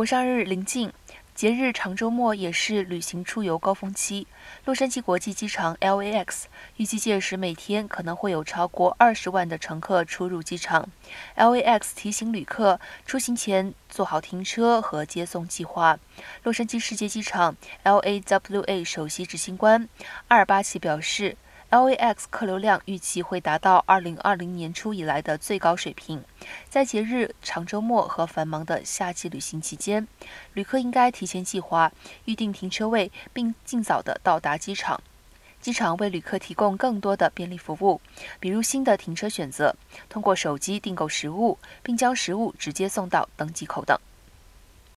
国殇日临近，节日长周末也是旅行出游高峰期。洛杉矶国际机场 （LAX） 预计届时每天可能会有超过二十万的乘客出入机场。LAX 提醒旅客出行前做好停车和接送计划。洛杉矶世界机场 （LAWA） 首席执行官阿尔巴奇表示。LAX 客流量预计会达到2020年初以来的最高水平。在节日、长周末和繁忙的夏季旅行期间，旅客应该提前计划、预订停车位，并尽早的到达机场。机场为旅客提供更多的便利服务，比如新的停车选择、通过手机订购食物，并将食物直接送到登机口等。